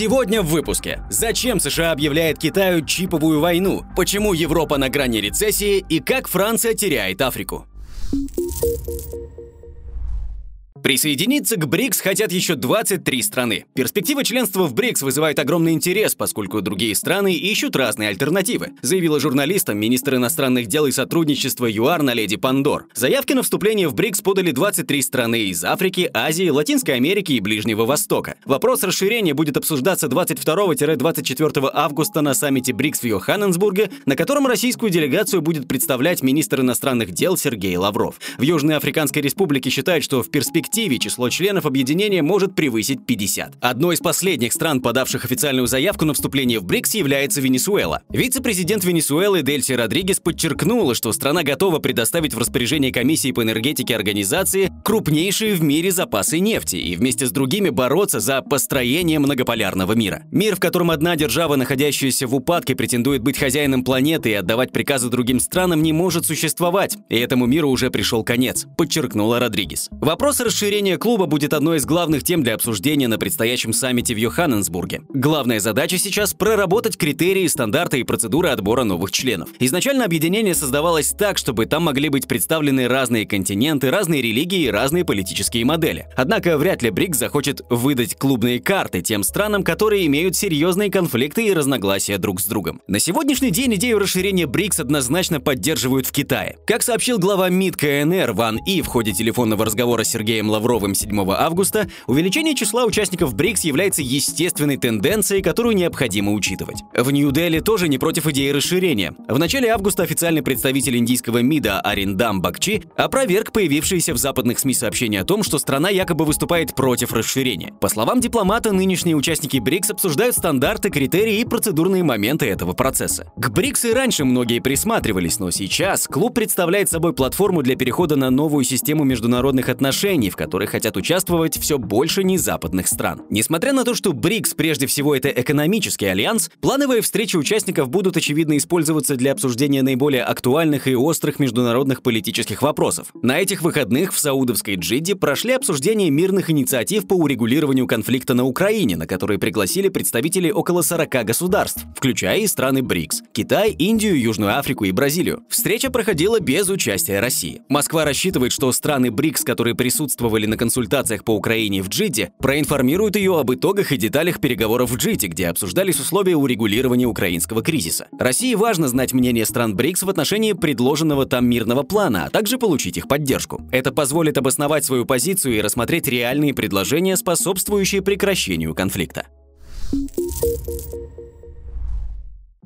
Сегодня в выпуске. Зачем США объявляет Китаю чиповую войну? Почему Европа на грани рецессии? И как Франция теряет Африку? Присоединиться к БРИКС хотят еще 23 страны. Перспектива членства в БРИКС вызывает огромный интерес, поскольку другие страны ищут разные альтернативы, заявила журналистам министр иностранных дел и сотрудничества ЮАР на леди Пандор. Заявки на вступление в БРИКС подали 23 страны из Африки, Азии, Латинской Америки и Ближнего Востока. Вопрос расширения будет обсуждаться 22-24 августа на саммите БРИКС в Йоханнесбурге, на котором российскую делегацию будет представлять министр иностранных дел Сергей Лавров. В Южной Африканской Республике считают, что в перспективе перспективе число членов объединения может превысить 50. Одной из последних стран, подавших официальную заявку на вступление в БРИКС, является Венесуэла. Вице-президент Венесуэлы Дельси Родригес подчеркнула, что страна готова предоставить в распоряжение Комиссии по энергетике организации крупнейшие в мире запасы нефти и вместе с другими бороться за построение многополярного мира. Мир, в котором одна держава, находящаяся в упадке, претендует быть хозяином планеты и отдавать приказы другим странам, не может существовать, и этому миру уже пришел конец, подчеркнула Родригес. Вопрос расширения Расширение клуба будет одной из главных тем для обсуждения на предстоящем саммите в Йоханнесбурге. Главная задача сейчас – проработать критерии, стандарты и процедуры отбора новых членов. Изначально объединение создавалось так, чтобы там могли быть представлены разные континенты, разные религии и разные политические модели. Однако вряд ли БРИКС захочет выдать клубные карты тем странам, которые имеют серьезные конфликты и разногласия друг с другом. На сегодняшний день идею расширения БРИКС однозначно поддерживают в Китае. Как сообщил глава МИД КНР Ван И в ходе телефонного разговора с Сергеем Лавровым 7 августа, увеличение числа участников БРИКС является естественной тенденцией, которую необходимо учитывать. В Нью-Дели тоже не против идеи расширения. В начале августа официальный представитель индийского МИДа Ариндам Бакчи опроверг появившиеся в западных СМИ сообщения о том, что страна якобы выступает против расширения. По словам дипломата, нынешние участники БРИКС обсуждают стандарты, критерии и процедурные моменты этого процесса. К БРИКС и раньше многие присматривались, но сейчас клуб представляет собой платформу для перехода на новую систему международных отношений, в которой хотят участвовать все больше незападных стран. Несмотря на то, что БРИКС прежде всего это экономический альянс, плановые встречи участников будут очевидно использоваться для обсуждения наиболее актуальных и острых международных политических вопросов. На этих выходных в саудовской Джидде прошли обсуждения мирных инициатив по урегулированию конфликта на Украине, на которые пригласили представителей около 40 государств, включая и страны БРИКС – Китай, Индию, Южную Африку и Бразилию. Встреча проходила без участия России. Москва рассчитывает, что страны БРИКС, которые присутствовали присутствовали на консультациях по Украине в Джиде, проинформируют ее об итогах и деталях переговоров в Джиде, где обсуждались условия урегулирования украинского кризиса. России важно знать мнение стран БРИКС в отношении предложенного там мирного плана, а также получить их поддержку. Это позволит обосновать свою позицию и рассмотреть реальные предложения, способствующие прекращению конфликта.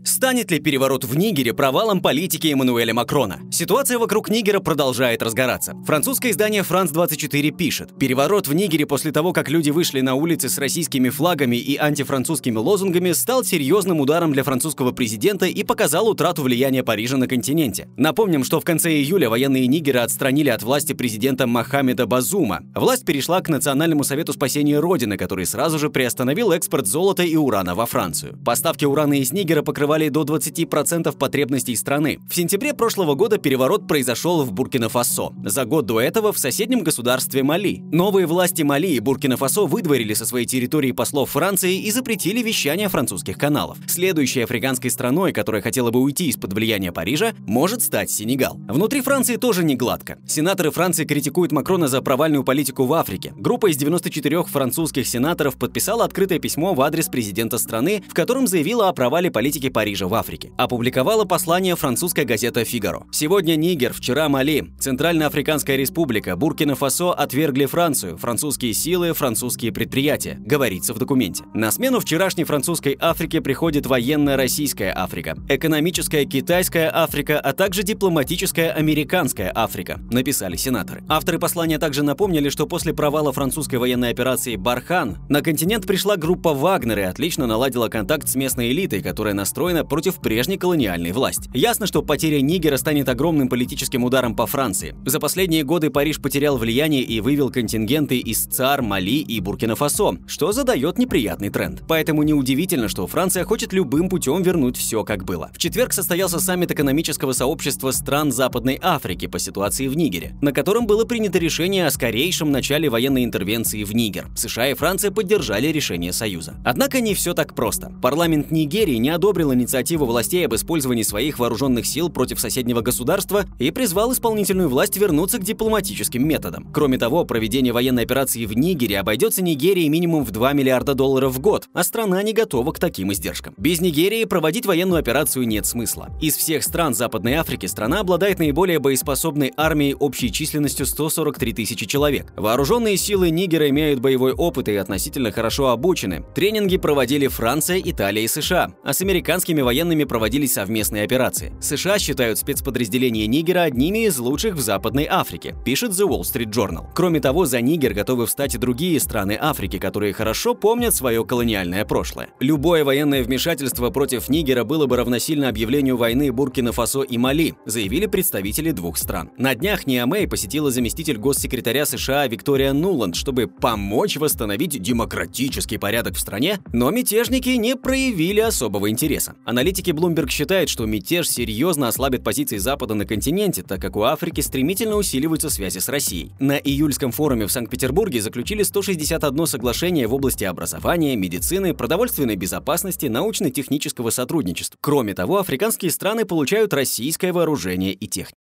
Станет ли переворот в Нигере провалом политики Эммануэля Макрона? Ситуация вокруг Нигера продолжает разгораться. Французское издание «Франс-24» пишет. Переворот в Нигере после того, как люди вышли на улицы с российскими флагами и антифранцузскими лозунгами, стал серьезным ударом для французского президента и показал утрату влияния Парижа на континенте. Напомним, что в конце июля военные Нигера отстранили от власти президента Мохаммеда Базума. Власть перешла к Национальному совету спасения Родины, который сразу же приостановил экспорт золота и урана во Францию. Поставки урана из Нигера покрывали покрывали до 20% потребностей страны. В сентябре прошлого года переворот произошел в Буркина-Фасо. За год до этого в соседнем государстве Мали. Новые власти Мали и Буркина-Фасо выдворили со своей территории послов Франции и запретили вещание французских каналов. Следующей африканской страной, которая хотела бы уйти из-под влияния Парижа, может стать Сенегал. Внутри Франции тоже не гладко. Сенаторы Франции критикуют Макрона за провальную политику в Африке. Группа из 94 французских сенаторов подписала открытое письмо в адрес президента страны, в котором заявила о провале политики Парижа Парижа в Африке. Опубликовала послание французская газета «Фигаро». Сегодня Нигер, вчера Мали, Центральноафриканская республика, Буркина-Фасо отвергли Францию, французские силы, французские предприятия, говорится в документе. На смену вчерашней французской Африке приходит военная российская Африка, экономическая китайская Африка, а также дипломатическая американская Африка, написали сенаторы. Авторы послания также напомнили, что после провала французской военной операции «Бархан» на континент пришла группа Вагнер и отлично наладила контакт с местной элитой, которая настроена настроена против прежней колониальной власти. Ясно, что потеря Нигера станет огромным политическим ударом по Франции. За последние годы Париж потерял влияние и вывел контингенты из ЦАР, Мали и Буркина-Фасо, что задает неприятный тренд. Поэтому неудивительно, что Франция хочет любым путем вернуть все как было. В четверг состоялся саммит экономического сообщества стран Западной Африки по ситуации в Нигере, на котором было принято решение о скорейшем начале военной интервенции в Нигер. США и Франция поддержали решение Союза. Однако не все так просто. Парламент Нигерии не одобрил инициативу властей об использовании своих вооруженных сил против соседнего государства и призвал исполнительную власть вернуться к дипломатическим методам. Кроме того, проведение военной операции в Нигере обойдется Нигерии минимум в 2 миллиарда долларов в год, а страна не готова к таким издержкам. Без Нигерии проводить военную операцию нет смысла. Из всех стран Западной Африки страна обладает наиболее боеспособной армией общей численностью 143 тысячи человек. Вооруженные силы Нигера имеют боевой опыт и относительно хорошо обучены. Тренинги проводили Франция, Италия и США, а с американскими военными проводились совместные операции. США считают спецподразделения Нигера одними из лучших в Западной Африке, пишет The Wall Street Journal. Кроме того, за Нигер готовы встать и другие страны Африки, которые хорошо помнят свое колониальное прошлое. Любое военное вмешательство против Нигера было бы равносильно объявлению войны Буркина-Фасо и Мали, заявили представители двух стран. На днях Ниамей посетила заместитель госсекретаря США Виктория Нуланд, чтобы помочь восстановить демократический порядок в стране, но мятежники не проявили особого интереса. Аналитики Bloomberg считают, что мятеж серьезно ослабит позиции Запада на континенте, так как у Африки стремительно усиливаются связи с Россией. На июльском форуме в Санкт-Петербурге заключили 161 соглашение в области образования, медицины, продовольственной безопасности, научно-технического сотрудничества. Кроме того, африканские страны получают российское вооружение и технику.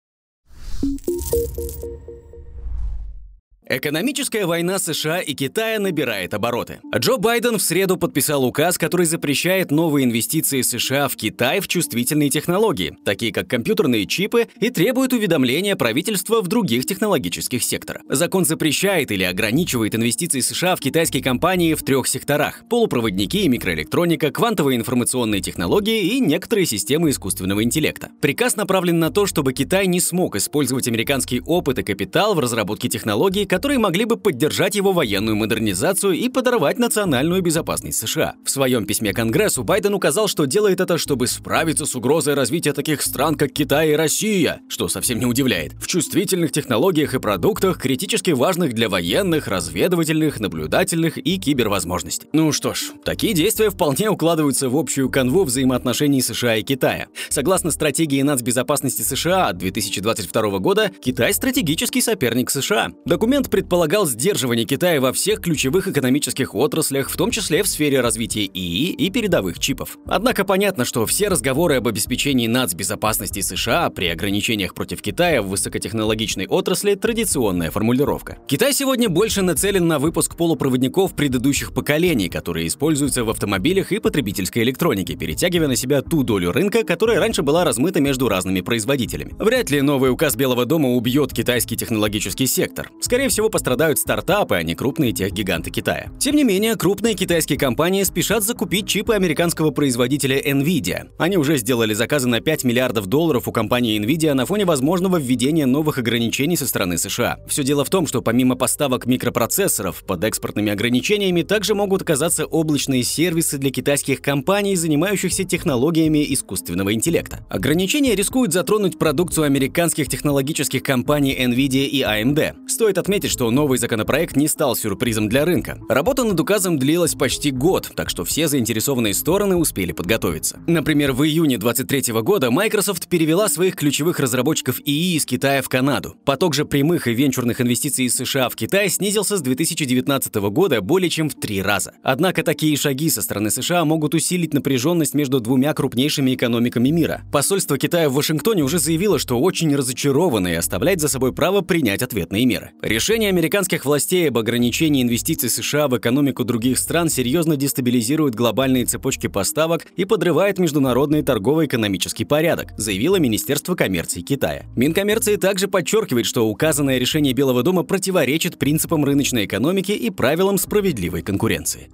Экономическая война США и Китая набирает обороты. Джо Байден в среду подписал указ, который запрещает новые инвестиции США в Китай в чувствительные технологии, такие как компьютерные чипы, и требует уведомления правительства в других технологических секторах. Закон запрещает или ограничивает инвестиции США в китайские компании в трех секторах – полупроводники и микроэлектроника, квантовые информационные технологии и некоторые системы искусственного интеллекта. Приказ направлен на то, чтобы Китай не смог использовать американский опыт и капитал в разработке технологий, которые могли бы поддержать его военную модернизацию и подорвать национальную безопасность США. В своем письме Конгрессу Байден указал, что делает это, чтобы справиться с угрозой развития таких стран, как Китай и Россия, что совсем не удивляет. В чувствительных технологиях и продуктах, критически важных для военных, разведывательных, наблюдательных и кибервозможностей. Ну что ж, такие действия вполне укладываются в общую канву взаимоотношений США и Китая. Согласно стратегии нацбезопасности США от 2022 года, Китай – стратегический соперник США. Документ предполагал сдерживание Китая во всех ключевых экономических отраслях, в том числе в сфере развития ИИ и передовых чипов. Однако понятно, что все разговоры об обеспечении нацбезопасности США при ограничениях против Китая в высокотехнологичной отрасли – традиционная формулировка. Китай сегодня больше нацелен на выпуск полупроводников предыдущих поколений, которые используются в автомобилях и потребительской электронике, перетягивая на себя ту долю рынка, которая раньше была размыта между разными производителями. Вряд ли новый указ Белого дома убьет китайский технологический сектор. Скорее всего, пострадают стартапы, а не крупные техгиганты Китая. Тем не менее, крупные китайские компании спешат закупить чипы американского производителя Nvidia. Они уже сделали заказы на 5 миллиардов долларов у компании Nvidia на фоне возможного введения новых ограничений со стороны США. Все дело в том, что помимо поставок микропроцессоров под экспортными ограничениями также могут оказаться облачные сервисы для китайских компаний, занимающихся технологиями искусственного интеллекта. Ограничения рискуют затронуть продукцию американских технологических компаний Nvidia и AMD. Стоит отметить, что новый законопроект не стал сюрпризом для рынка. Работа над указом длилась почти год, так что все заинтересованные стороны успели подготовиться. Например, в июне 2023 года Microsoft перевела своих ключевых разработчиков ИИ из Китая в Канаду. Поток же прямых и венчурных инвестиций из США в Китай снизился с 2019 года более чем в три раза. Однако такие шаги со стороны США могут усилить напряженность между двумя крупнейшими экономиками мира. Посольство Китая в Вашингтоне уже заявило, что очень разочаровано и оставляет за собой право принять ответные меры. Решение американских властей об ограничении инвестиций США в экономику других стран серьезно дестабилизирует глобальные цепочки поставок и подрывает международный торгово-экономический порядок, заявило Министерство коммерции Китая. Минкоммерции также подчеркивает, что указанное решение Белого дома противоречит принципам рыночной экономики и правилам справедливой конкуренции.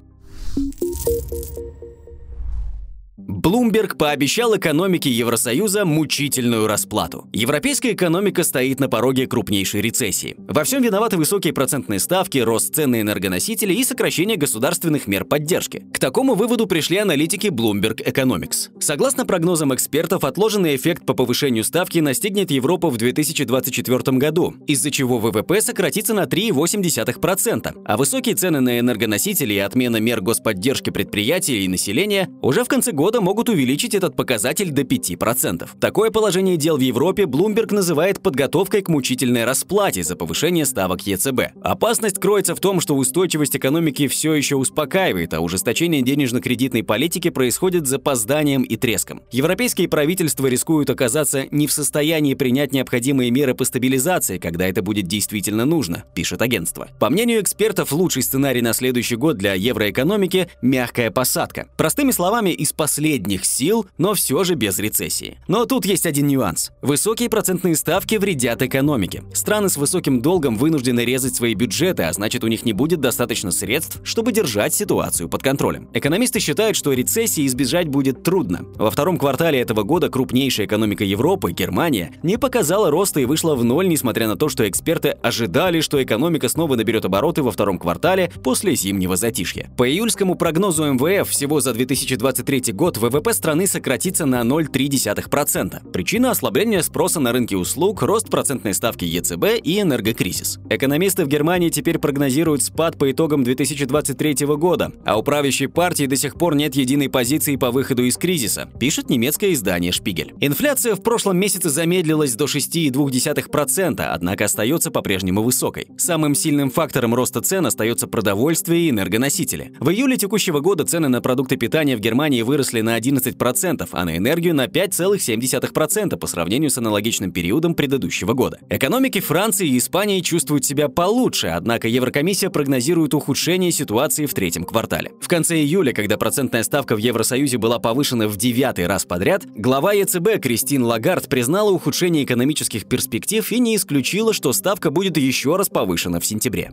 Блумберг пообещал экономике Евросоюза мучительную расплату. Европейская экономика стоит на пороге крупнейшей рецессии. Во всем виноваты высокие процентные ставки, рост цен на энергоносители и сокращение государственных мер поддержки. К такому выводу пришли аналитики Bloomberg Economics. Согласно прогнозам экспертов, отложенный эффект по повышению ставки настигнет Европу в 2024 году, из-за чего ВВП сократится на 3,8%, а высокие цены на энергоносители и отмена мер господдержки предприятий и населения уже в конце года могут увеличить этот показатель до 5%. Такое положение дел в Европе Bloomberg называет подготовкой к мучительной расплате за повышение ставок ЕЦБ. Опасность кроется в том, что устойчивость экономики все еще успокаивает, а ужесточение денежно-кредитной политики происходит с запозданием и треском. Европейские правительства рискуют оказаться не в состоянии принять необходимые меры по стабилизации, когда это будет действительно нужно, пишет агентство. По мнению экспертов, лучший сценарий на следующий год для евроэкономики – мягкая посадка. Простыми словами, из последних сил, но все же без рецессии. Но тут есть один нюанс. Высокие процентные ставки вредят экономике. Страны с высоким долгом вынуждены резать свои бюджеты, а значит у них не будет достаточно средств, чтобы держать ситуацию под контролем. Экономисты считают, что рецессии избежать будет трудно. Во втором квартале этого года крупнейшая экономика Европы, Германия, не показала роста и вышла в ноль, несмотря на то, что эксперты ожидали, что экономика снова наберет обороты во втором квартале после зимнего затишья. По июльскому прогнозу МВФ всего за 2023 год ВВП страны сократится на 0,3%. Причина – ослабления спроса на рынке услуг, рост процентной ставки ЕЦБ и энергокризис. Экономисты в Германии теперь прогнозируют спад по итогам 2023 года, а у правящей партии до сих пор нет единой позиции по выходу из кризиса, пишет немецкое издание «Шпигель». Инфляция в прошлом месяце замедлилась до 6,2%, однако остается по-прежнему высокой. Самым сильным фактором роста цен остается продовольствие и энергоносители. В июле текущего года цены на продукты питания в Германии выросли выросли на 11%, а на энергию на 5,7% по сравнению с аналогичным периодом предыдущего года. Экономики Франции и Испании чувствуют себя получше, однако Еврокомиссия прогнозирует ухудшение ситуации в третьем квартале. В конце июля, когда процентная ставка в Евросоюзе была повышена в девятый раз подряд, глава ЕЦБ Кристин Лагард признала ухудшение экономических перспектив и не исключила, что ставка будет еще раз повышена в сентябре.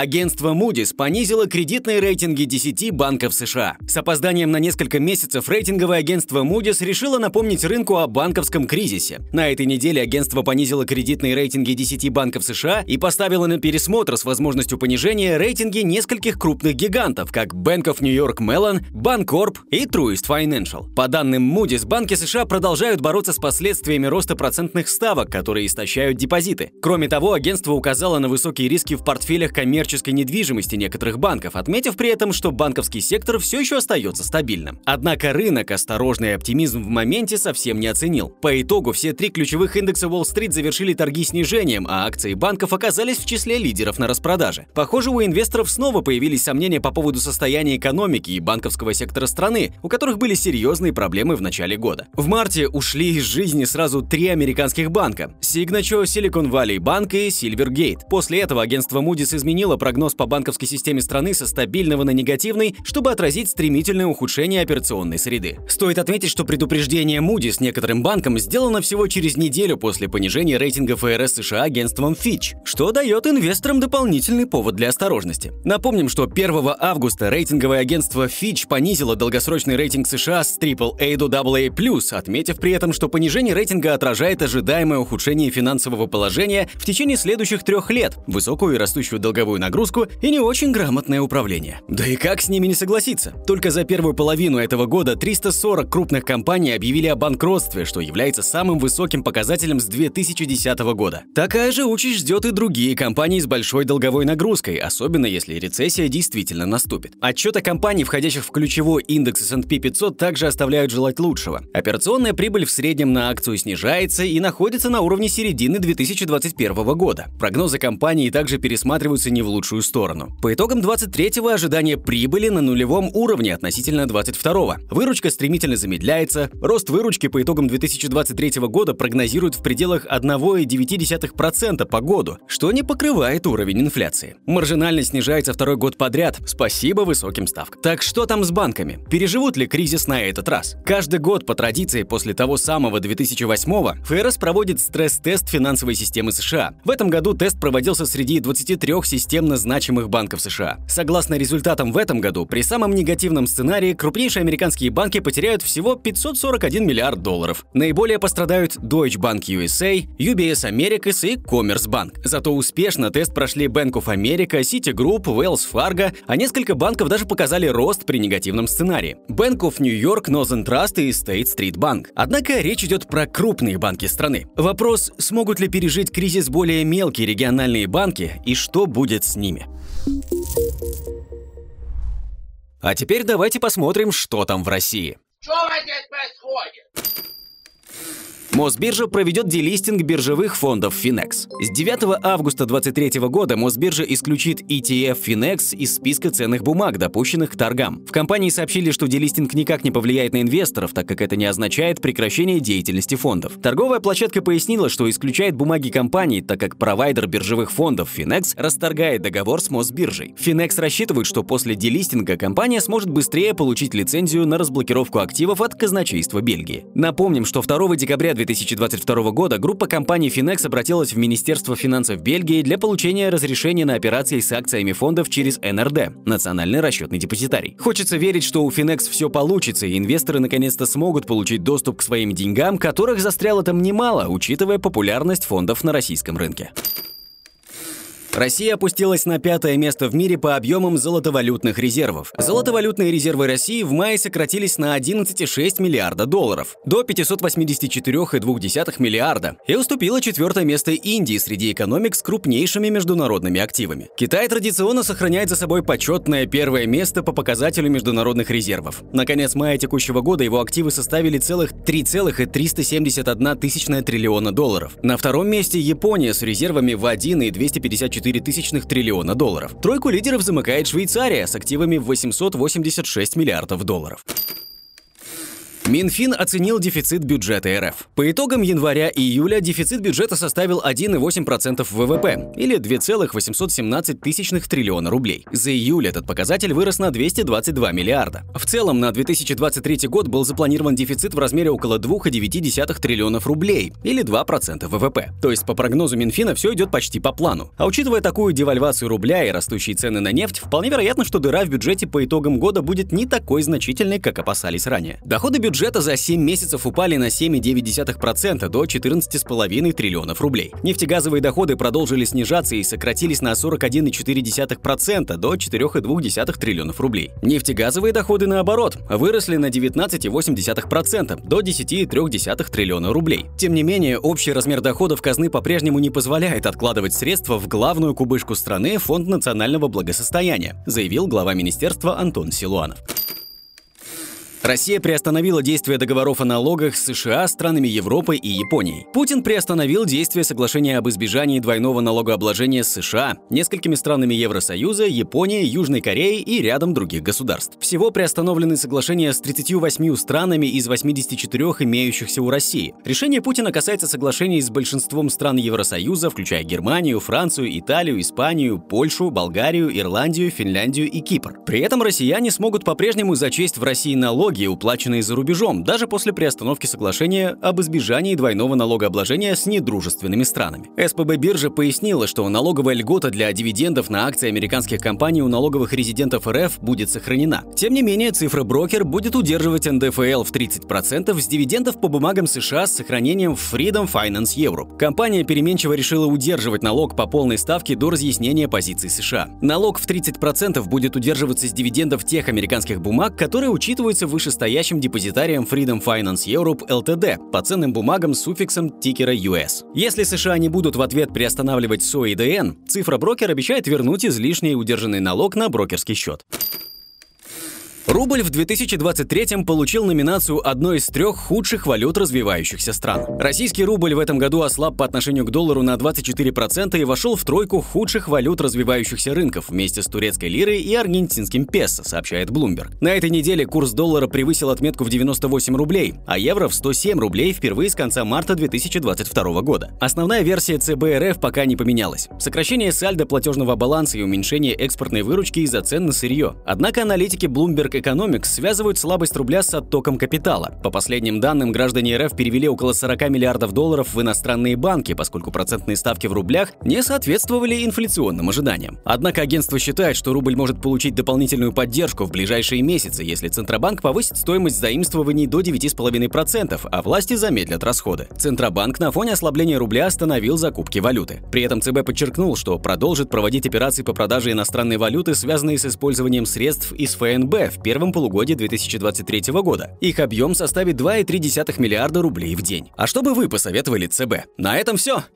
Агентство Moody's понизило кредитные рейтинги 10 банков США. С опозданием на несколько месяцев рейтинговое агентство Moody's решило напомнить рынку о банковском кризисе. На этой неделе агентство понизило кредитные рейтинги 10 банков США и поставило на пересмотр с возможностью понижения рейтинги нескольких крупных гигантов, как Bank of New York Mellon, Bancorp и Truist Financial. По данным Moody's, банки США продолжают бороться с последствиями роста процентных ставок, которые истощают депозиты. Кроме того, агентство указало на высокие риски в портфелях коммерческих коммерческой недвижимости некоторых банков, отметив при этом, что банковский сектор все еще остается стабильным. Однако рынок осторожный оптимизм в моменте совсем не оценил. По итогу все три ключевых индекса Уолл-стрит завершили торги снижением, а акции банков оказались в числе лидеров на распродаже. Похоже, у инвесторов снова появились сомнения по поводу состояния экономики и банковского сектора страны, у которых были серьезные проблемы в начале года. В марте ушли из жизни сразу три американских банка – Signature, Silicon Valley Bank и Silvergate. После этого агентство Moody's изменило прогноз по банковской системе страны со стабильного на негативный, чтобы отразить стремительное ухудшение операционной среды. Стоит отметить, что предупреждение Moody's некоторым банкам сделано всего через неделю после понижения рейтинга ФРС США агентством Fitch, что дает инвесторам дополнительный повод для осторожности. Напомним, что 1 августа рейтинговое агентство Fitch понизило долгосрочный рейтинг США с AAA до AA+, отметив при этом, что понижение рейтинга отражает ожидаемое ухудшение финансового положения в течение следующих трех лет, высокую и растущую долговую нагрузку нагрузку и не очень грамотное управление. Да и как с ними не согласиться? Только за первую половину этого года 340 крупных компаний объявили о банкротстве, что является самым высоким показателем с 2010 года. Такая же участь ждет и другие компании с большой долговой нагрузкой, особенно если рецессия действительно наступит. Отчеты компаний, входящих в ключевой индекс S&P 500, также оставляют желать лучшего. Операционная прибыль в среднем на акцию снижается и находится на уровне середины 2021 года. Прогнозы компании также пересматриваются не в лучшую сторону. По итогам 23-го ожидание прибыли на нулевом уровне относительно 22-го. Выручка стремительно замедляется, рост выручки по итогам 2023 года прогнозируют в пределах 1,9% по году, что не покрывает уровень инфляции. Маржинальность снижается второй год подряд, спасибо высоким ставкам. Так что там с банками? Переживут ли кризис на этот раз? Каждый год по традиции после того самого 2008-го ФРС проводит стресс-тест финансовой системы США. В этом году тест проводился среди 23 систем системно значимых банков США. Согласно результатам в этом году, при самом негативном сценарии крупнейшие американские банки потеряют всего 541 миллиард долларов. Наиболее пострадают Deutsche Bank USA, UBS Americas и Commerzbank. Зато успешно тест прошли Bank of America, Citigroup, Wells Fargo, а несколько банков даже показали рост при негативном сценарии. Bank of New York, Northern Trust и State Street Bank. Однако речь идет про крупные банки страны. Вопрос, смогут ли пережить кризис более мелкие региональные банки и что будет с ними. А теперь давайте посмотрим, что там в России. Что происходит? Мосбиржа проведет делистинг биржевых фондов Finex. С 9 августа 2023 года Мосбиржа исключит ETF Finex из списка ценных бумаг, допущенных к торгам. В компании сообщили, что делистинг никак не повлияет на инвесторов, так как это не означает прекращение деятельности фондов. Торговая площадка пояснила, что исключает бумаги компании, так как провайдер биржевых фондов Finex расторгает договор с Мосбиржей. Finex рассчитывает, что после делистинга компания сможет быстрее получить лицензию на разблокировку активов от казначейства Бельгии. Напомним, что 2 декабря 2022 года группа компаний Finex обратилась в Министерство финансов Бельгии для получения разрешения на операции с акциями фондов через НРД – Национальный расчетный депозитарий. Хочется верить, что у Finex все получится, и инвесторы наконец-то смогут получить доступ к своим деньгам, которых застряло там немало, учитывая популярность фондов на российском рынке. Россия опустилась на пятое место в мире по объемам золотовалютных резервов. Золотовалютные резервы России в мае сократились на 11,6 миллиарда долларов, до 584,2 миллиарда, и уступила четвертое место Индии среди экономик с крупнейшими международными активами. Китай традиционно сохраняет за собой почетное первое место по показателю международных резервов. На конец мая текущего года его активы составили целых 3,371 тысячная триллиона долларов. На втором месте Япония с резервами в 1,254 0,4 триллиона долларов. Тройку лидеров замыкает Швейцария с активами в 886 миллиардов долларов. Минфин оценил дефицит бюджета РФ. По итогам января-июля дефицит бюджета составил 1,8% ВВП, или 2,817 тысячных триллиона рублей. За июль этот показатель вырос на 222 миллиарда. В целом, на 2023 год был запланирован дефицит в размере около 2,9 триллионов рублей, или 2% ВВП. То есть, по прогнозу Минфина, все идет почти по плану. А учитывая такую девальвацию рубля и растущие цены на нефть, вполне вероятно, что дыра в бюджете по итогам года будет не такой значительной, как опасались ранее. Доходы бюджета бюджета за 7 месяцев упали на 7,9% до 14,5 триллионов рублей. Нефтегазовые доходы продолжили снижаться и сократились на 41,4% до 4,2 триллионов рублей. Нефтегазовые доходы, наоборот, выросли на 19,8% до 10,3 триллиона рублей. Тем не менее, общий размер доходов казны по-прежнему не позволяет откладывать средства в главную кубышку страны Фонд национального благосостояния, заявил глава министерства Антон Силуанов. Россия приостановила действие договоров о налогах с США, странами Европы и Японией. Путин приостановил действие соглашения об избежании двойного налогообложения с США, несколькими странами Евросоюза, Японией, Южной Кореей и рядом других государств. Всего приостановлены соглашения с 38 странами из 84 имеющихся у России. Решение Путина касается соглашений с большинством стран Евросоюза, включая Германию, Францию, Италию, Испанию, Польшу, Болгарию, Ирландию, Финляндию и Кипр. При этом россияне смогут по-прежнему зачесть в России налоги налоги, уплаченные за рубежом, даже после приостановки соглашения об избежании двойного налогообложения с недружественными странами. СПБ биржа пояснила, что налоговая льгота для дивидендов на акции американских компаний у налоговых резидентов РФ будет сохранена. Тем не менее, цифра брокер будет удерживать НДФЛ в 30% с дивидендов по бумагам США с сохранением Freedom Finance Europe. Компания переменчиво решила удерживать налог по полной ставке до разъяснения позиций США. Налог в 30% будет удерживаться с дивидендов тех американских бумаг, которые учитываются в вышестоящим депозитарием Freedom Finance Europe Ltd по ценным бумагам с суффиксом тикера US. Если США не будут в ответ приостанавливать СОИДН, цифра брокер обещает вернуть излишний удержанный налог на брокерский счет. Рубль в 2023 получил номинацию одной из трех худших валют развивающихся стран. Российский рубль в этом году ослаб по отношению к доллару на 24% и вошел в тройку худших валют развивающихся рынков вместе с турецкой лирой и аргентинским песо, сообщает Bloomberg. На этой неделе курс доллара превысил отметку в 98 рублей, а евро в 107 рублей впервые с конца марта 2022 года. Основная версия ЦБ РФ пока не поменялась. Сокращение сальдо платежного баланса и уменьшение экспортной выручки из-за цен на сырье. Однако аналитики Bloomberg Economics связывают слабость рубля с оттоком капитала. По последним данным, граждане РФ перевели около 40 миллиардов долларов в иностранные банки, поскольку процентные ставки в рублях не соответствовали инфляционным ожиданиям. Однако агентство считает, что рубль может получить дополнительную поддержку в ближайшие месяцы, если Центробанк повысит стоимость заимствований до 9,5%, а власти замедлят расходы. Центробанк на фоне ослабления рубля остановил закупки валюты. При этом ЦБ подчеркнул, что продолжит проводить операции по продаже иностранной валюты, связанные с использованием средств из ФНБ в первом полугодии 2023 года. Их объем составит 2,3 миллиарда рублей в день. А что бы вы посоветовали ЦБ? На этом все.